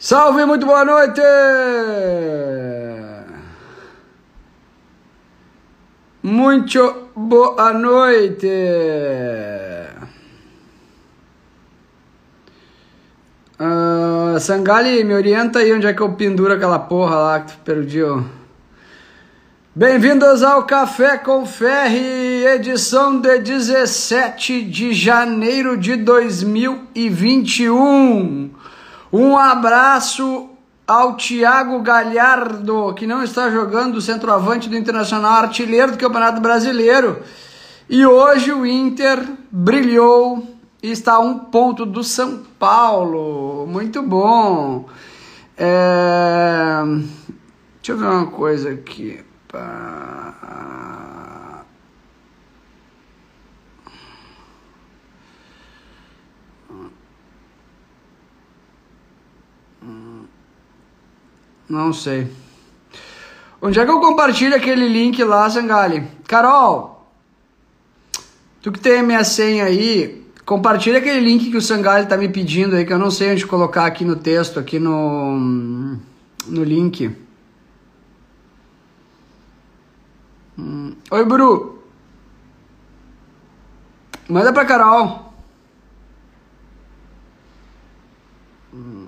Salve, muito boa noite! Muito boa noite! Uh, Sangali, me orienta aí onde é que eu penduro aquela porra lá que tu perdeu. Bem-vindos ao Café com Ferre, edição de 17 de janeiro de 2021. Um abraço ao Thiago Galhardo, que não está jogando centroavante do Internacional, artilheiro do Campeonato Brasileiro. E hoje o Inter brilhou e está a um ponto do São Paulo. Muito bom. É... Deixa eu ver uma coisa aqui. Não sei. Onde é que eu compartilho aquele link lá, Sangali? Carol, tu que tem a minha senha aí, compartilha aquele link que o Sangali tá me pedindo aí, que eu não sei onde colocar aqui no texto, aqui no, no link. Hum. Oi, Bru. Manda pra Carol. Hum.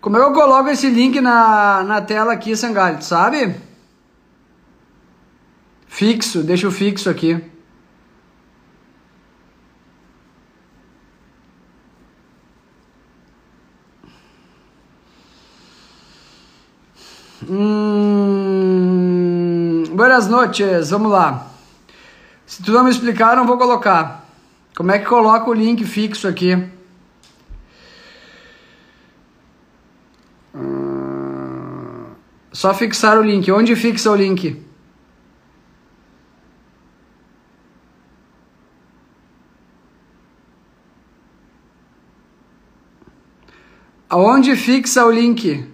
Como é que eu coloco esse link na, na tela aqui, Sangalho, sabe? Fixo, deixa o fixo aqui. Hum, boas noites, vamos lá. Se tu não me explicar, não vou colocar. Como é que coloca o link fixo aqui? Ah, só fixar o link. Onde fixa o link? Aonde fixa o link?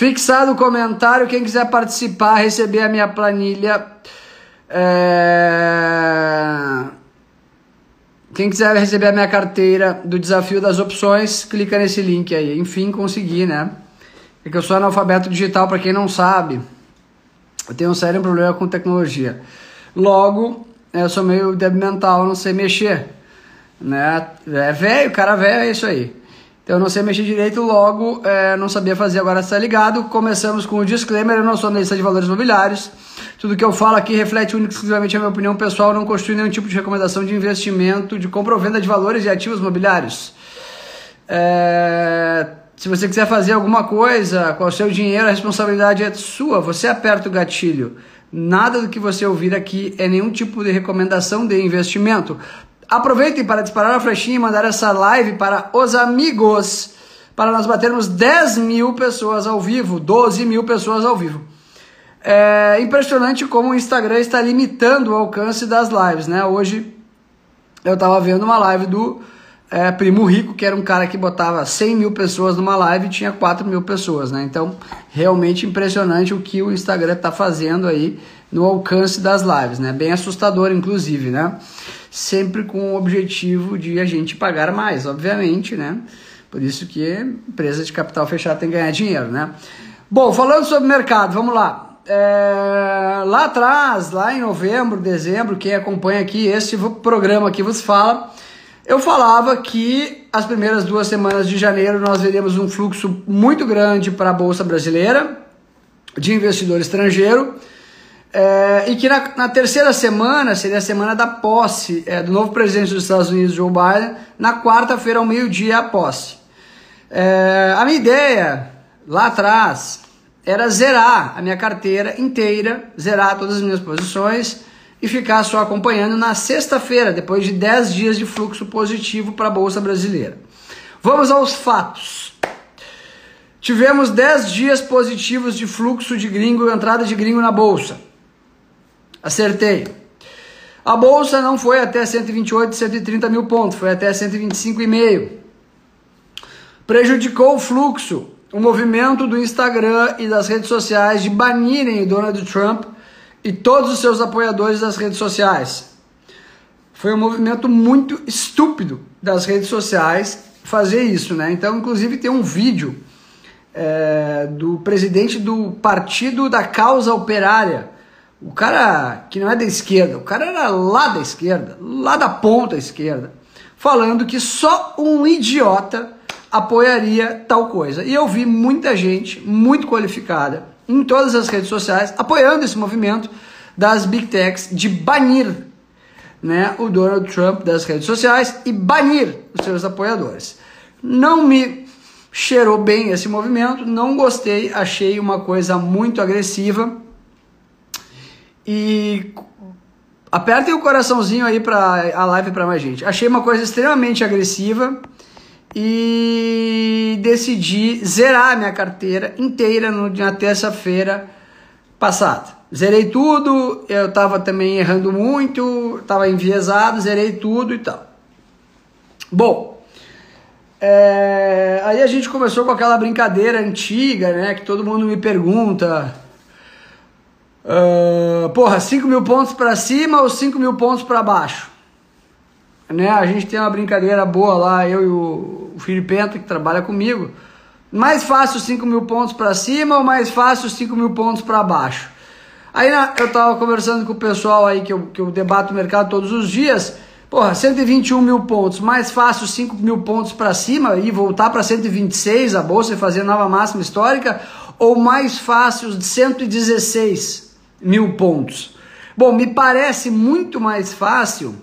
Fixado o comentário, quem quiser participar, receber a minha planilha. É... Quem quiser receber a minha carteira do desafio das opções, clica nesse link aí. Enfim, consegui, né? É que eu sou analfabeto digital, para quem não sabe. Eu tenho um sério problema com tecnologia. Logo, eu sou meio débil mental, não sei mexer. Né? É velho, cara velho, é isso aí. Eu não sei mexer direito, logo é, não sabia fazer, agora está ligado. Começamos com o disclaimer, eu não sou analista de valores imobiliários. Tudo que eu falo aqui reflete única e exclusivamente a minha opinião pessoal, não constitui nenhum tipo de recomendação de investimento, de compra ou venda de valores e ativos imobiliários. É, se você quiser fazer alguma coisa com o seu dinheiro, a responsabilidade é sua, você aperta o gatilho. Nada do que você ouvir aqui é nenhum tipo de recomendação de investimento. Aproveitem para disparar a flechinha e mandar essa live para os amigos, para nós batermos 10 mil pessoas ao vivo, 12 mil pessoas ao vivo. É impressionante como o Instagram está limitando o alcance das lives, né? Hoje eu estava vendo uma live do é, Primo Rico, que era um cara que botava 100 mil pessoas numa live e tinha 4 mil pessoas, né? Então, realmente impressionante o que o Instagram está fazendo aí no alcance das lives, né? Bem assustador, inclusive, né? Sempre com o objetivo de a gente pagar mais, obviamente, né? Por isso que empresa de capital fechado tem que ganhar dinheiro, né? Bom, falando sobre mercado, vamos lá. É, lá atrás, lá em novembro, dezembro, quem acompanha aqui esse programa aqui vos fala, eu falava que as primeiras duas semanas de janeiro nós veremos um fluxo muito grande para a Bolsa Brasileira de investidor estrangeiro é, e que na, na, terceira semana, seria a semana da posse é, do novo presidente dos Estados Unidos, Joe Biden, na quarta-feira, ao meio-dia, a posse. É, a minha ideia, lá atrás, era zerar a minha carteira inteira, zerar todas as minhas posições e ficar só acompanhando na sexta-feira, depois de 10 dias de fluxo positivo para a Bolsa Brasileira. Vamos aos fatos. Tivemos 10 dias positivos de fluxo de gringo, entrada de gringo na Bolsa. Acertei. A bolsa não foi até 128, 130 mil pontos, foi até 125,5. Prejudicou o fluxo, o movimento do Instagram e das redes sociais de banirem Donald Trump e todos os seus apoiadores das redes sociais. Foi um movimento muito estúpido das redes sociais fazer isso, né? Então, inclusive, tem um vídeo é, do presidente do Partido da Causa Operária, o cara que não é da esquerda, o cara era lá da esquerda, lá da ponta esquerda, falando que só um idiota apoiaria tal coisa. E eu vi muita gente muito qualificada em todas as redes sociais apoiando esse movimento das big techs de banir né, o Donald Trump das redes sociais e banir os seus apoiadores. Não me cheirou bem esse movimento, não gostei, achei uma coisa muito agressiva. E apertem o coraçãozinho aí para a live para mais gente. Achei uma coisa extremamente agressiva e decidi zerar minha carteira inteira no, na terça-feira passada. Zerei tudo, eu estava também errando muito, estava enviesado, zerei tudo e tal. Bom, é, aí a gente começou com aquela brincadeira antiga, né? Que todo mundo me pergunta: uh, porra, 5 mil pontos para cima ou 5 mil pontos para baixo? Né? A gente tem uma brincadeira boa lá, eu e o, o Penta, que trabalha comigo. Mais fácil 5 mil pontos para cima ou mais fácil 5 mil pontos para baixo? Aí eu tava conversando com o pessoal aí que eu, que eu debato o mercado todos os dias. Porra, 121 mil pontos, mais fácil 5 mil pontos para cima e voltar para 126 a bolsa e fazer nova máxima histórica, ou mais fácil 116 mil pontos? Bom, me parece muito mais fácil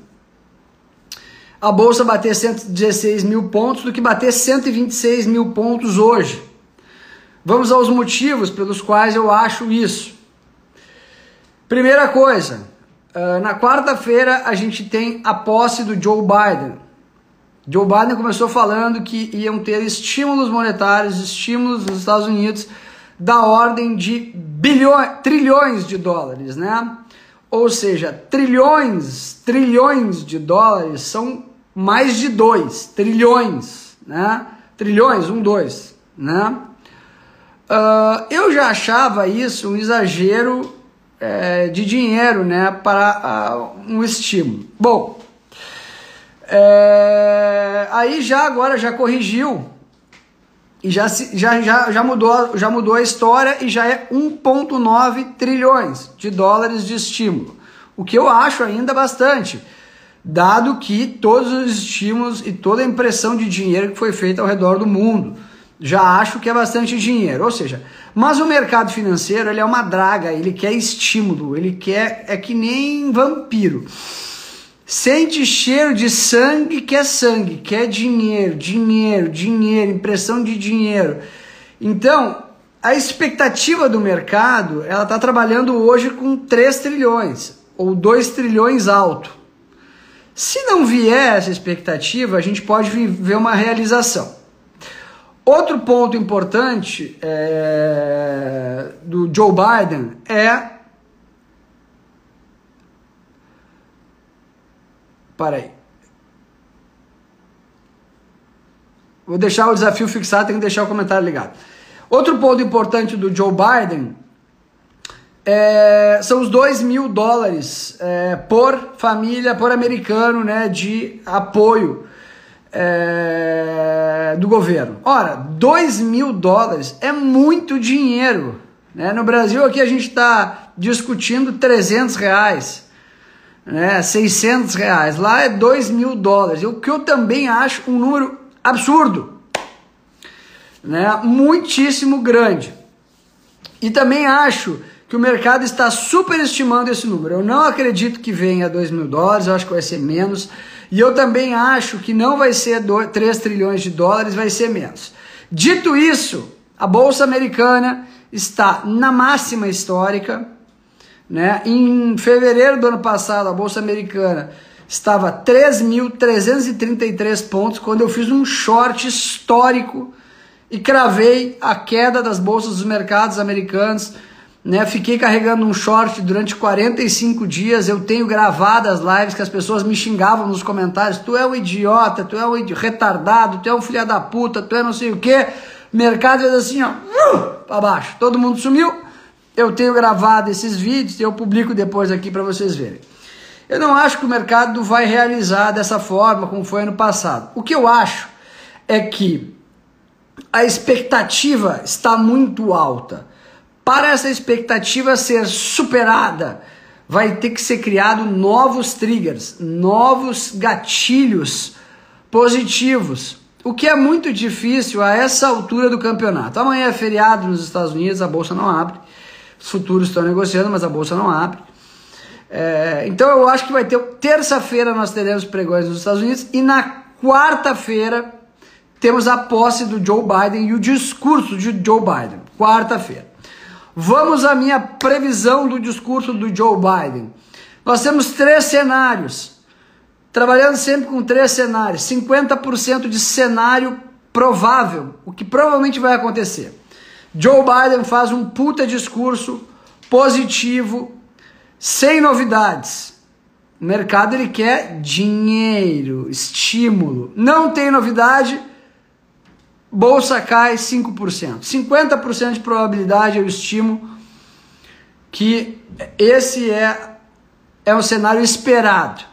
a bolsa bater 116 mil pontos do que bater 126 mil pontos hoje. Vamos aos motivos pelos quais eu acho isso. Primeira coisa, ah, na quarta-feira a gente tem a posse do Joe Biden. Joe Biden começou falando que iam ter estímulos monetários, estímulos nos Estados Unidos da ordem de bilhões, trilhões de dólares, né? Ou seja, trilhões, trilhões de dólares são mais de dois trilhões, né? Trilhões, um, dois, né? Uh, eu já achava isso um exagero é, de dinheiro né, para uh, um estímulo. Bom, é, aí já agora já corrigiu e já, já, já, já, mudou, já mudou a história e já é 1,9 trilhões de dólares de estímulo. O que eu acho ainda bastante, dado que todos os estímulos e toda a impressão de dinheiro que foi feita ao redor do mundo já acho que é bastante dinheiro. Ou seja, mas o mercado financeiro ele é uma draga, ele quer estímulo, ele quer é que nem vampiro. Sente cheiro de sangue, quer sangue, quer dinheiro, dinheiro, dinheiro, impressão de dinheiro. Então, a expectativa do mercado, ela está trabalhando hoje com 3 trilhões, ou 2 trilhões alto. Se não vier essa expectativa, a gente pode ver uma realização. Outro ponto importante é, do Joe Biden é. Para aí. Vou deixar o desafio fixado, tem que deixar o comentário ligado. Outro ponto importante do Joe Biden é, são os 2 mil dólares é, por família, por americano, né, de apoio é, do governo. Ora, 2 mil dólares é muito dinheiro. Né? No Brasil aqui a gente está discutindo 300 reais, né? 600 reais. Lá é 2 mil dólares, o que eu também acho um número absurdo, né? muitíssimo grande. E também acho que o mercado está superestimando esse número. Eu não acredito que venha 2 mil dólares, eu acho que vai ser menos. E eu também acho que não vai ser 3 trilhões de dólares, vai ser menos. Dito isso, a Bolsa Americana está na máxima histórica. Né? Em fevereiro do ano passado, a Bolsa Americana estava 3.333 pontos, quando eu fiz um short histórico e cravei a queda das bolsas dos mercados americanos né? Fiquei carregando um short durante 45 dias. Eu tenho gravado as lives que as pessoas me xingavam nos comentários. Tu é um idiota, tu é um retardado, tu é um filho da puta, tu é não sei o que. Mercado fez assim, ó, uh, baixo. Todo mundo sumiu. Eu tenho gravado esses vídeos e eu publico depois aqui para vocês verem. Eu não acho que o mercado vai realizar dessa forma como foi ano passado. O que eu acho é que a expectativa está muito alta. Para essa expectativa ser superada, vai ter que ser criado novos triggers, novos gatilhos positivos, o que é muito difícil a essa altura do campeonato. Amanhã é feriado nos Estados Unidos, a bolsa não abre. Os futuros estão negociando, mas a bolsa não abre. É, então eu acho que vai ter terça-feira nós teremos pregões nos Estados Unidos e na quarta-feira temos a posse do Joe Biden e o discurso de Joe Biden. Quarta-feira. Vamos à minha previsão do discurso do Joe Biden. Nós temos três cenários, trabalhando sempre com três cenários: 50% de cenário provável, o que provavelmente vai acontecer. Joe Biden faz um puta discurso positivo, sem novidades. O mercado ele quer dinheiro, estímulo. Não tem novidade, bolsa cai 5%. 50% de probabilidade eu estimo que esse é, é um cenário esperado.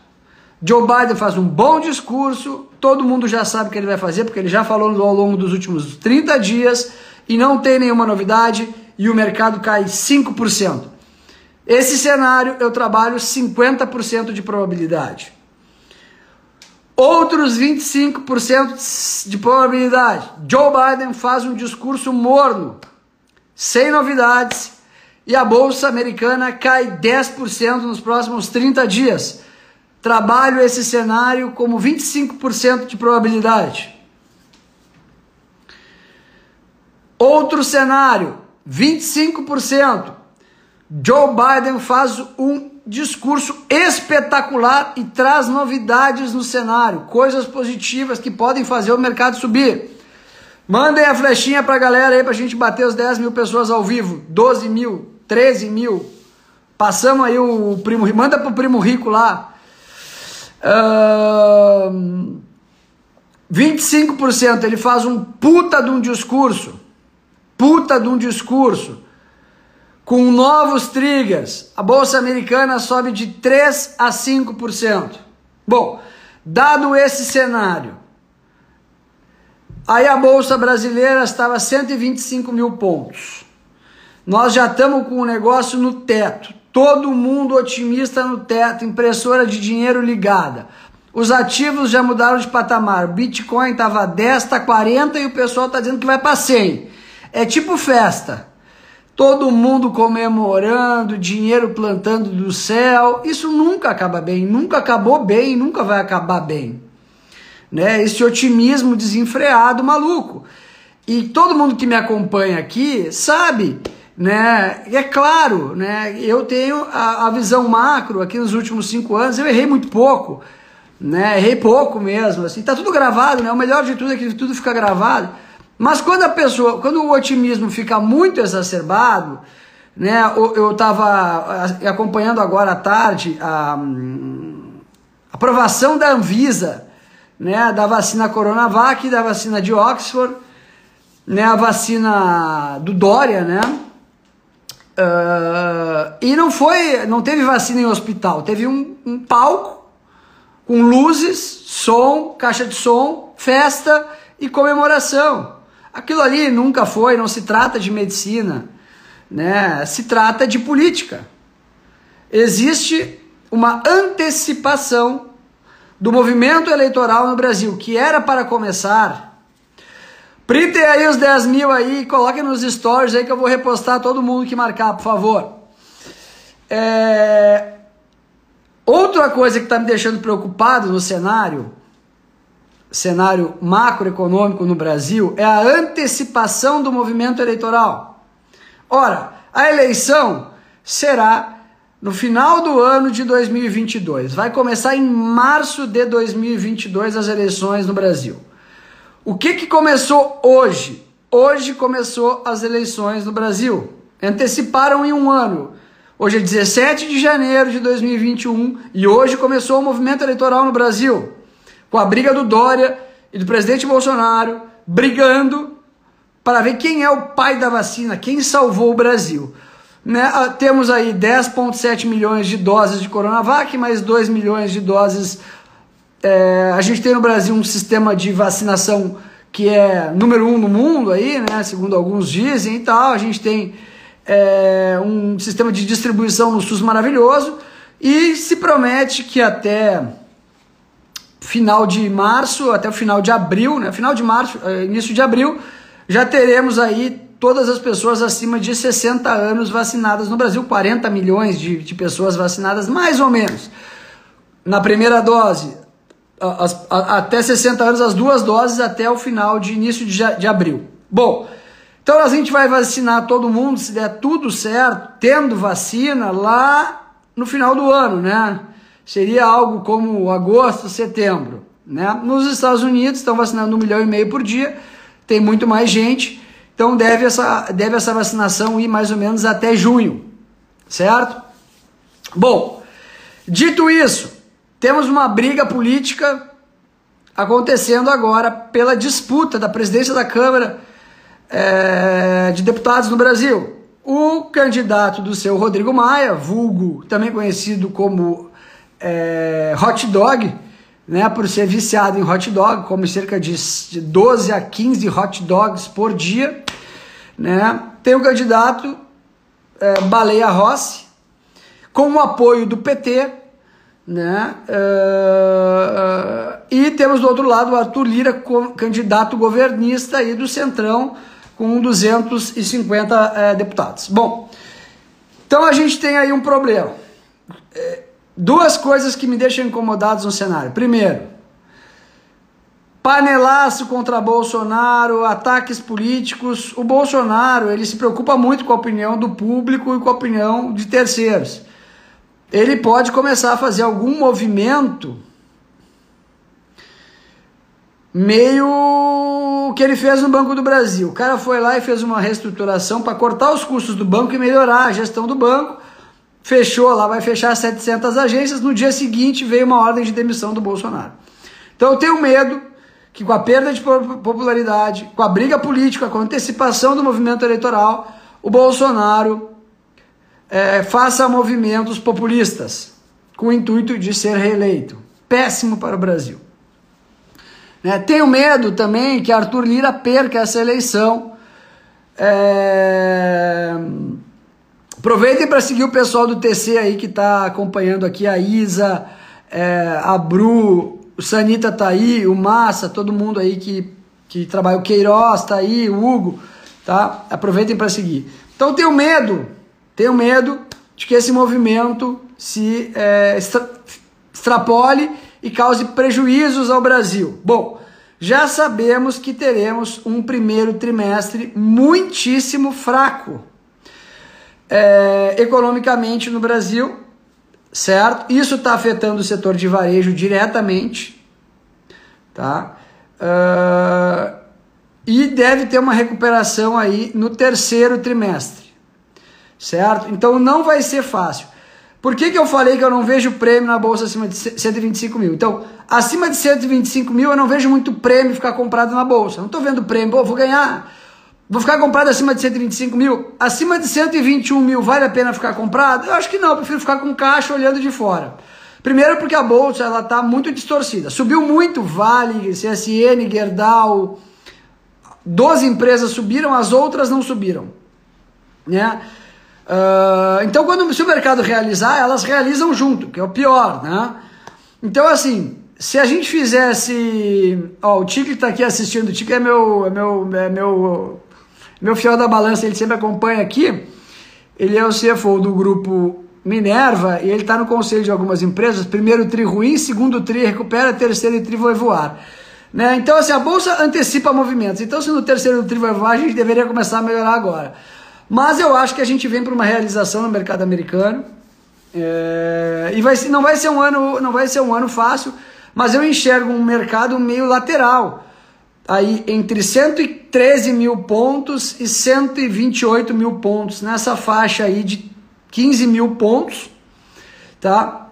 Joe Biden faz um bom discurso, todo mundo já sabe o que ele vai fazer, porque ele já falou ao longo dos últimos 30 dias e não tem nenhuma novidade e o mercado cai 5%. Esse cenário eu trabalho 50% de probabilidade. Outros 25% de probabilidade. Joe Biden faz um discurso morno, sem novidades, e a bolsa americana cai 10% nos próximos 30 dias. Trabalho esse cenário como 25% de probabilidade. Outro cenário, 25%. Joe Biden faz um discurso espetacular e traz novidades no cenário, coisas positivas que podem fazer o mercado subir. Mandem a flechinha pra galera aí pra gente bater os 10 mil pessoas ao vivo, 12 mil, 13 mil. Passamos aí o primo manda pro primo rico lá. Uh, 25% ele faz um puta de um discurso, puta de um discurso com novos triggers, a bolsa americana sobe de 3 a 5%. Bom, dado esse cenário, aí a bolsa brasileira estava 125 mil pontos. Nós já estamos com o negócio no teto, todo mundo otimista no teto, impressora de dinheiro ligada. Os ativos já mudaram de patamar. Bitcoin estava 10, está 40 e o pessoal está dizendo que vai para 100. É tipo festa todo mundo comemorando, dinheiro plantando do céu. Isso nunca acaba bem, nunca acabou bem, nunca vai acabar bem. Né? Esse otimismo desenfreado, maluco. E todo mundo que me acompanha aqui sabe, né? É claro, né? Eu tenho a, a visão macro aqui nos últimos cinco anos, eu errei muito pouco, né? Errei pouco mesmo, assim. Tá tudo gravado, né? O melhor de tudo é que tudo fica gravado. Mas quando a pessoa, quando o otimismo fica muito exacerbado, né? Eu estava acompanhando agora à tarde a, a aprovação da Anvisa, né? Da vacina Coronavac, da vacina de Oxford, né? A vacina do Dória, né? Uh, e não foi, não teve vacina em hospital, teve um, um palco com luzes, som, caixa de som, festa e comemoração. Aquilo ali nunca foi, não se trata de medicina, né? Se trata de política. Existe uma antecipação do movimento eleitoral no Brasil, que era para começar. Printem aí os 10 mil aí, coloquem nos stories aí que eu vou repostar todo mundo que marcar, por favor. É... Outra coisa que está me deixando preocupado no cenário cenário macroeconômico no Brasil é a antecipação do movimento eleitoral. Ora, a eleição será no final do ano de 2022. Vai começar em março de 2022 as eleições no Brasil. O que, que começou hoje? Hoje começou as eleições no Brasil, anteciparam em um ano. Hoje é 17 de janeiro de 2021 e hoje começou o movimento eleitoral no Brasil, com a briga do Dória e do presidente Bolsonaro brigando para ver quem é o pai da vacina, quem salvou o Brasil. Né? Ah, temos aí 10,7 milhões de doses de Coronavac, mais 2 milhões de doses. É, a gente tem no Brasil um sistema de vacinação que é número um no mundo aí, né? Segundo alguns dizem e tal. A gente tem é, um sistema de distribuição no SUS maravilhoso e se promete que até final de março, até o final de abril, né? Final de março, é, início de abril, já teremos aí todas as pessoas acima de 60 anos vacinadas no Brasil, 40 milhões de, de pessoas vacinadas, mais ou menos. Na primeira dose, as, a, até 60 anos, as duas doses até o final de início de, de abril. Bom, então a gente vai vacinar todo mundo, se der tudo certo, tendo vacina lá no final do ano, né? Seria algo como agosto, setembro, né? Nos Estados Unidos estão vacinando um milhão e meio por dia, tem muito mais gente. Então deve essa, deve essa vacinação ir mais ou menos até junho, certo? Bom, dito isso, temos uma briga política acontecendo agora pela disputa da presidência da Câmara é, de Deputados no Brasil. O candidato do seu Rodrigo Maia, vulgo, também conhecido como é, Hot Dog, né, por ser viciado em hot dog, come cerca de 12 a 15 hot dogs por dia. Né? Tem o candidato é, Baleia Rossi, com o apoio do PT, né? Uh, e temos do outro lado o Arthur Lira, candidato governista aí do Centrão, com 250 uh, deputados. Bom, então a gente tem aí um problema. É, Duas coisas que me deixam incomodados no cenário. Primeiro, panelaço contra Bolsonaro, ataques políticos. O Bolsonaro, ele se preocupa muito com a opinião do público e com a opinião de terceiros. Ele pode começar a fazer algum movimento meio que ele fez no Banco do Brasil. O cara foi lá e fez uma reestruturação para cortar os custos do banco e melhorar a gestão do banco fechou lá, vai fechar 700 agências. No dia seguinte veio uma ordem de demissão do Bolsonaro. Então eu tenho medo que com a perda de popularidade, com a briga política, com a antecipação do movimento eleitoral, o Bolsonaro é, faça movimentos populistas com o intuito de ser reeleito. Péssimo para o Brasil. Né? Tenho medo também que Arthur Lira perca essa eleição. É Aproveitem para seguir o pessoal do TC aí que está acompanhando aqui, a Isa, é, a Bru, o Sanita tá aí, o Massa, todo mundo aí que, que trabalha, o Queiroz tá aí, o Hugo, tá? Aproveitem para seguir. Então tenho medo, tenho medo de que esse movimento se é, extra, extrapole e cause prejuízos ao Brasil. Bom, já sabemos que teremos um primeiro trimestre muitíssimo fraco é, economicamente no Brasil, certo? Isso está afetando o setor de varejo diretamente, tá? Uh, e deve ter uma recuperação aí no terceiro trimestre, certo? Então não vai ser fácil. Por que, que eu falei que eu não vejo prêmio na bolsa acima de 125 mil? Então, acima de 125 mil eu não vejo muito prêmio ficar comprado na bolsa. Não estou vendo prêmio, pô, vou ganhar Vou ficar comprado acima de 125 mil? Acima de 121 mil vale a pena ficar comprado? Eu acho que não, eu prefiro ficar com caixa olhando de fora. Primeiro porque a bolsa ela está muito distorcida. Subiu muito Vale, CSN, Gerdau. 12 empresas subiram, as outras não subiram. Né? Uh, então, quando se o mercado realizar, elas realizam junto, que é o pior. Né? Então, assim, se a gente fizesse. Ó, o Tique está aqui assistindo, o Tique é meu, é meu, é meu meu fiel da balança, ele sempre acompanha aqui. Ele é o CFO do grupo Minerva e ele está no conselho de algumas empresas. Primeiro tri ruim, segundo tri recupera, terceiro tri vai voar. Né? Então, assim, a bolsa antecipa movimentos. Então, se no terceiro tri vai voar, a gente deveria começar a melhorar agora. Mas eu acho que a gente vem para uma realização no mercado americano. É... E vai, não, vai ser um ano, não vai ser um ano fácil, mas eu enxergo um mercado meio lateral aí entre 113 mil pontos e 128 mil pontos, nessa faixa aí de 15 mil pontos, tá?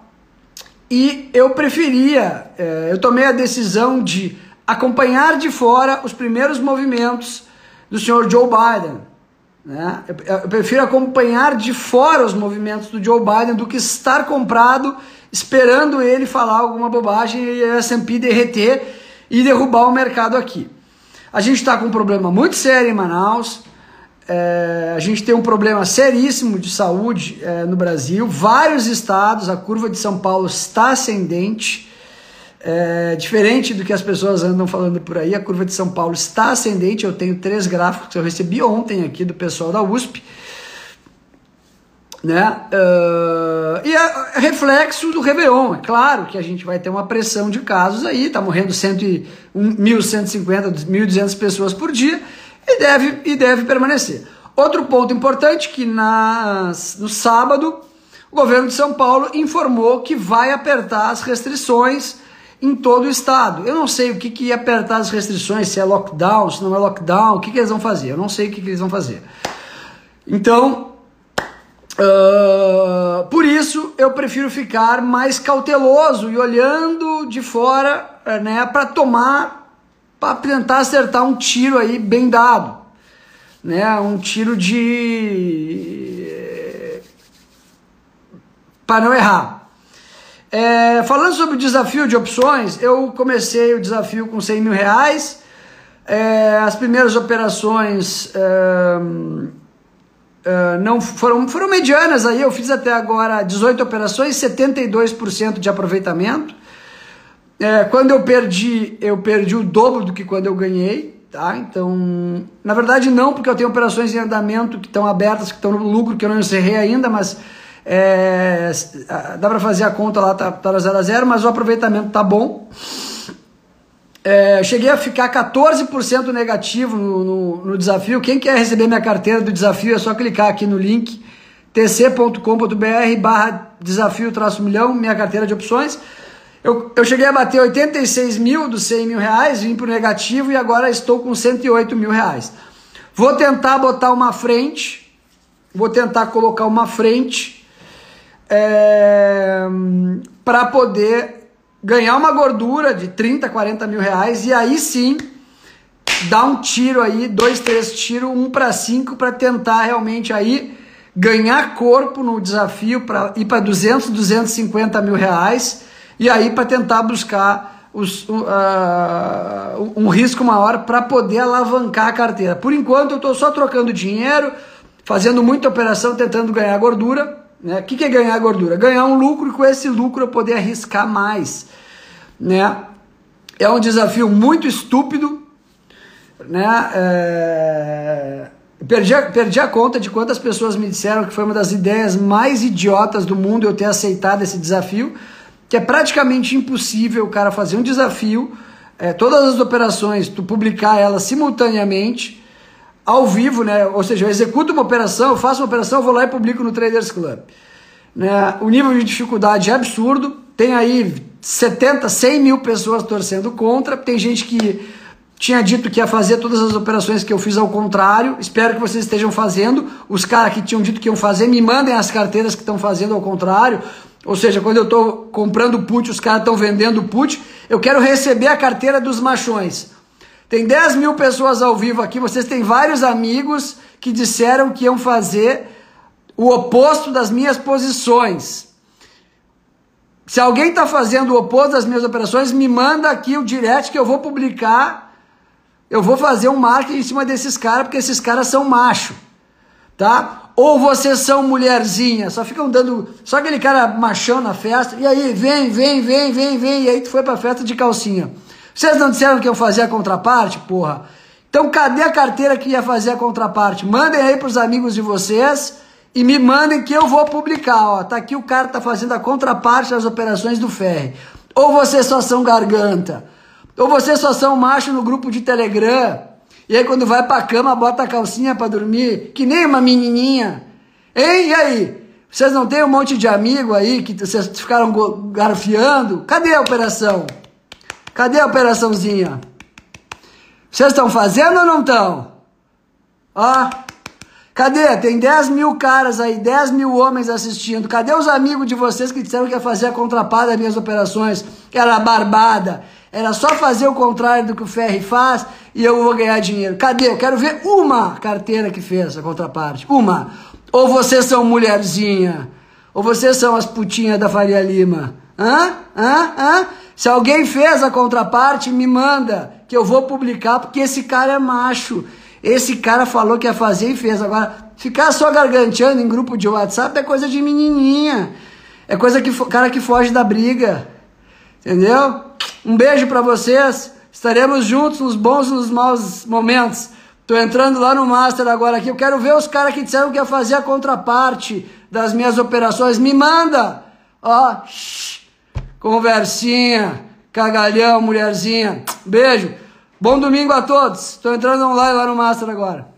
E eu preferia, é, eu tomei a decisão de acompanhar de fora os primeiros movimentos do senhor Joe Biden. Né? Eu, prefiro acompanhar de fora os movimentos do Joe Biden do que estar comprado esperando ele falar alguma bobagem e a S&P derreter e derrubar o mercado aqui. A gente está com um problema muito sério em Manaus, é, a gente tem um problema seríssimo de saúde é, no Brasil, vários estados, a curva de São Paulo está ascendente, é, diferente do que as pessoas andam falando por aí, a curva de São Paulo está ascendente. Eu tenho três gráficos que eu recebi ontem aqui do pessoal da USP né? Uh, e é reflexo do Réveillon. É claro que a gente vai ter uma pressão de casos aí, tá morrendo 1.150, 1.200 pessoas por dia e deve, e deve permanecer. Outro ponto importante que nas, no sábado o governo de São Paulo informou que vai apertar as restrições em todo o estado. Eu não sei o que, que ia apertar as restrições, se é lockdown, se não é lockdown, o que, que eles vão fazer. Eu não sei o que, que eles vão fazer. Então, Uh, por isso eu prefiro ficar mais cauteloso e olhando de fora, eh, né, para tomar, para tentar acertar um tiro aí bem dado, né, um tiro de para não errar. É, falando sobre o desafio de opções, eu comecei o desafio com 100 mil reais. É, as primeiras operações é, Uh, não foram, foram medianas aí, eu fiz até agora 18 operações, 72% de aproveitamento. É, quando eu perdi, eu perdi o dobro do que quando eu ganhei, tá? Então, na verdade não, porque eu tenho operações em andamento que estão abertas, que estão no lucro, que eu não encerrei ainda, mas é, dá para fazer a conta lá, tá, tá 0 a 0, mas o aproveitamento tá bom. É, cheguei a ficar 14% negativo no, no, no, desafio. Quem quer receber minha carteira do desafio é só clicar aqui no link tc.com.br barra desafio traço milhão, minha carteira de opções. Eu, eu cheguei a bater 86 mil dos 100 mil reais, vim para o negativo e agora estou com 108 mil reais. Vou tentar botar uma frente, vou tentar colocar uma frente é, para poder ganhar uma gordura de 30, 40 mil reais e aí sim dar um tiro aí, dois, três tiros, um para cinco para tentar realmente aí ganhar corpo no desafio para ir para 200, 250 mil reais e aí para tentar buscar os, uh, um risco maior para poder alavancar a carteira. Por enquanto eu estou só trocando dinheiro, fazendo muita operação, tentando ganhar gordura né? O que, é ganhar gordura? Ganhar um lucro e com esse lucro eu poder arriscar mais. Né? É um desafio muito estúpido. Né? É... Perdi, a, perdi a conta de quantas pessoas me disseram que foi uma das ideias mais idiotas do mundo eu ter aceitado esse desafio, que é praticamente impossível o cara fazer um desafio, é, todas as operações, tu publicar elas simultaneamente, ao vivo, né? Ou seja, eu executo uma operação, faço uma operação, vou lá e publico no Traders Club. Né? O nível de dificuldade é absurdo. Tem aí 70, 100 mil pessoas torcendo contra. Tem gente que tinha dito que ia fazer todas as operações que eu fiz ao contrário. Espero que vocês estejam fazendo. Os caras que tinham dito que iam fazer, me mandem as carteiras que estão fazendo ao contrário. Ou seja, quando eu estou comprando put, os caras estão vendendo put. Eu quero receber a carteira dos machões. Tem 10 mil pessoas ao vivo aqui. Vocês têm vários amigos que disseram que iam fazer o oposto das minhas posições. Se alguém está fazendo o oposto das minhas operações, me manda aqui o direct que eu vou publicar. Eu vou fazer um marketing em cima desses caras, porque esses caras são macho, tá? Ou vocês são mulherzinha, só ficam dando, só aquele cara machão na festa, e aí, vem, vem, vem, vem, vem, e aí tu foi pra festa de calcinha. Vocês não disseram que eu fazia a contraparte, porra? Então cadê a carteira que ia fazer a contraparte? Mandem aí pros amigos de vocês e me mandem que eu vou publicar, ó. Tá aqui o cara tá fazendo a contraparte das operações do ferry. Ou vocês só são garganta, ou vocês só são macho no grupo de Telegram. E aí quando vai pra cama bota a calcinha para dormir, que nem uma menininha. Hein? E aí? Vocês não têm um monte de amigo aí que vocês ficaram garfiando? Cadê a operação? Cadê a operaçãozinha? Vocês estão fazendo ou não estão? Ó, cadê? Tem 10 mil caras aí, 10 mil homens assistindo. Cadê os amigos de vocês que disseram que ia fazer a contrapada das minhas operações? Que era barbada. Era só fazer o contrário do que o Ferri faz e eu vou ganhar dinheiro. Cadê? Eu quero ver uma carteira que fez a contraparte. Uma. Ou vocês são mulherzinha. Ou vocês são as putinhas da Faria Lima. Hã? Hã? Hã? Se alguém fez a contraparte, me manda, que eu vou publicar, porque esse cara é macho. Esse cara falou que ia fazer e fez. Agora, ficar só garganteando em grupo de WhatsApp é coisa de menininha. É coisa que cara que foge da briga. Entendeu? Um beijo para vocês. Estaremos juntos nos bons e nos maus momentos. Tô entrando lá no Master agora aqui. Eu quero ver os caras que disseram que ia fazer a contraparte das minhas operações. Me manda! Ó, shh, conversinha, cagalhão, mulherzinha. Beijo. Bom domingo a todos. Tô entrando online lá no Master agora.